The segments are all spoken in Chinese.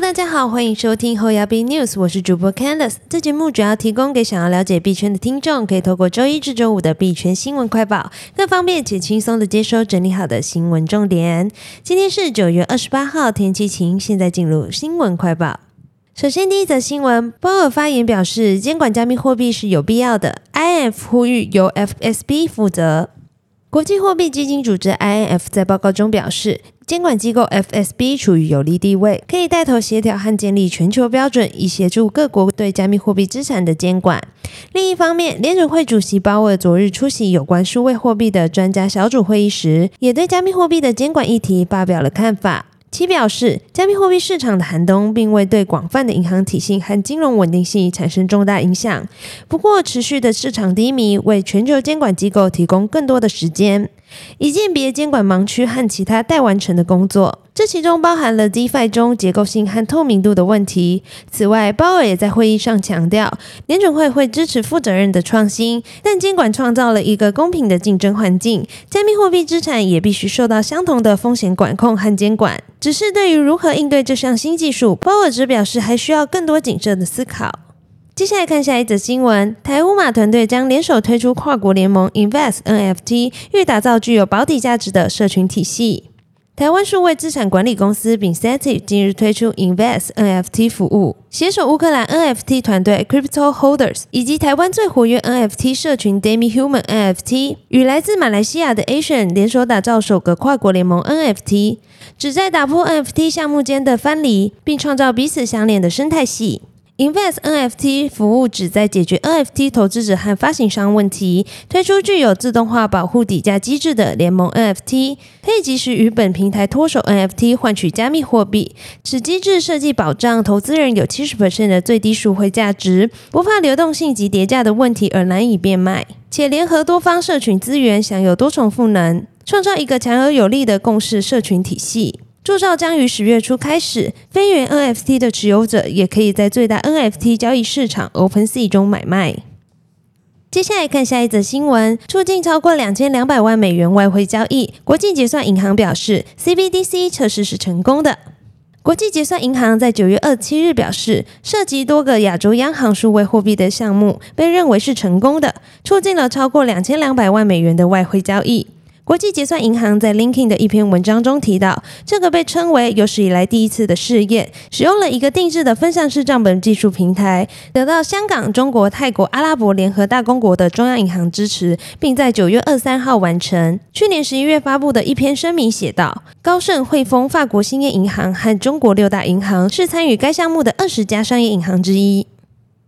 大家好，欢迎收听后摇币 News，我是主播 Candice。这节目主要提供给想要了解币圈的听众，可以透过周一至周五的币圈新闻快报，更方便且轻松的接收整理好的新闻重点。今天是九月二十八号，天气晴。现在进入新闻快报。首先，第一则新闻，鲍尔发言表示，监管加密货币是有必要的。IF 呼吁由 FSB 负责。国际货币基金组织 INF 在报告中表示，监管机构 FSB 处于有利地位，可以带头协调和建立全球标准，以协助各国对加密货币资产的监管。另一方面，联准会主席鲍尔昨日出席有关数位货币的专家小组会议时，也对加密货币的监管议题发表了看法。其表示，加密货币市场的寒冬并未对广泛的银行体系和金融稳定性产生重大影响。不过，持续的市场低迷为全球监管机构提供更多的时间。以鉴别监管盲区和其他待完成的工作，这其中包含了 DeFi 中结构性和透明度的问题。此外，鲍尔也在会议上强调，联准会会支持负责任的创新，但监管创造了一个公平的竞争环境，加密货币资产也必须受到相同的风险管控和监管。只是对于如何应对这项新技术，鲍尔只表示还需要更多谨慎的思考。接下来看下一则新闻，台乌马团队将联手推出跨国联盟 Invest NFT，欲打造具有保底价值的社群体系。台湾数位资产管理公司 b i n s e t i 近日推出 Invest NFT 服务，携手乌克兰 NFT 团队 Crypto Holders 以及台湾最活跃 NFT 社群 Demi Human NFT，与来自马来西亚的 Asian 联手打造首个跨国联盟 NFT，旨在打破 NFT 项目间的藩篱，并创造彼此相连的生态系。Invest NFT 服务旨在解决 NFT 投资者和发行商问题，推出具有自动化保护底价机制的联盟 NFT，可以及时与本平台脱手 NFT 换取加密货币。此机制设计保障投资人有七十的最低赎回价值，不怕流动性及叠价的问题而难以变卖，且联合多方社群资源，享有多重赋能，创造一个强而有力的共识社群体系。铸造将于十月初开始，非原 NFT 的持有者也可以在最大 NFT 交易市场 OpenSea 中买卖。接下来看下一则新闻：促进超过两千两百万美元外汇交易。国际结算银行表示，CBDC 测试是成功的。国际结算银行在九月二七日表示，涉及多个亚洲央行数位货币的项目被认为是成功的，促进了超过两千两百万美元的外汇交易。国际结算银行在 LinkedIn 的一篇文章中提到，这个被称为有史以来第一次的试验，使用了一个定制的分散式账本技术平台，得到香港、中国、泰国、阿拉伯联合大公国的中央银行支持，并在九月二三号完成。去年十一月发布的一篇声明写道：“高盛、汇丰、法国兴业银行和中国六大银行是参与该项目的二十家商业银行之一。”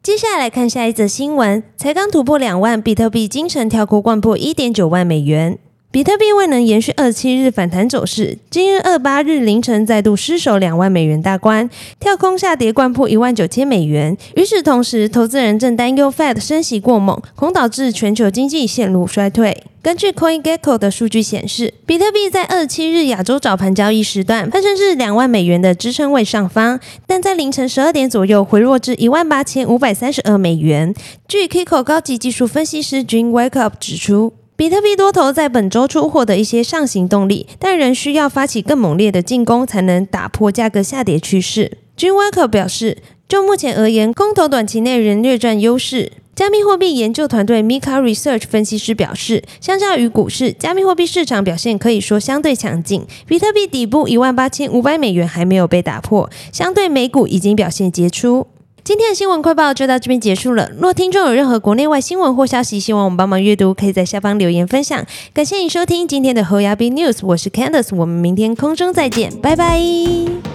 接下来看下一则新闻：才刚突破两万，比特币今晨跳空贯破一点九万美元。比特币未能延续二七日反弹走势，今日二八日凌晨再度失守两万美元大关，跳空下跌，贯破一万九千美元。与此同时，投资人正担忧 Fed 升息过猛，恐导致全球经济陷入衰退。根据 CoinGecko 的数据显示，比特币在二七日亚洲早盘交易时段攀升至两万美元的支撑位上方，但在凌晨十二点左右回落至一万八千五百三十二美元。据 Kiko 高级技术分析师 Jim Wake Up 指出。比特币多头在本周初获得一些上行动力，但仍需要发起更猛烈的进攻，才能打破价格下跌趋势。Jim Walker 表示，就目前而言，空头短期内仍略占优势。加密货币研究团队 Mika Research 分析师表示，相较于股市，加密货币市场表现可以说相对强劲。比特币底部一万八千五百美元还没有被打破，相对美股已经表现杰出。今天的新闻快报就到这边结束了。若听众有任何国内外新闻或消息，希望我们帮忙阅读，可以在下方留言分享。感谢你收听今天的侯牙斌 News，我是 Candice，我们明天空中再见，拜拜。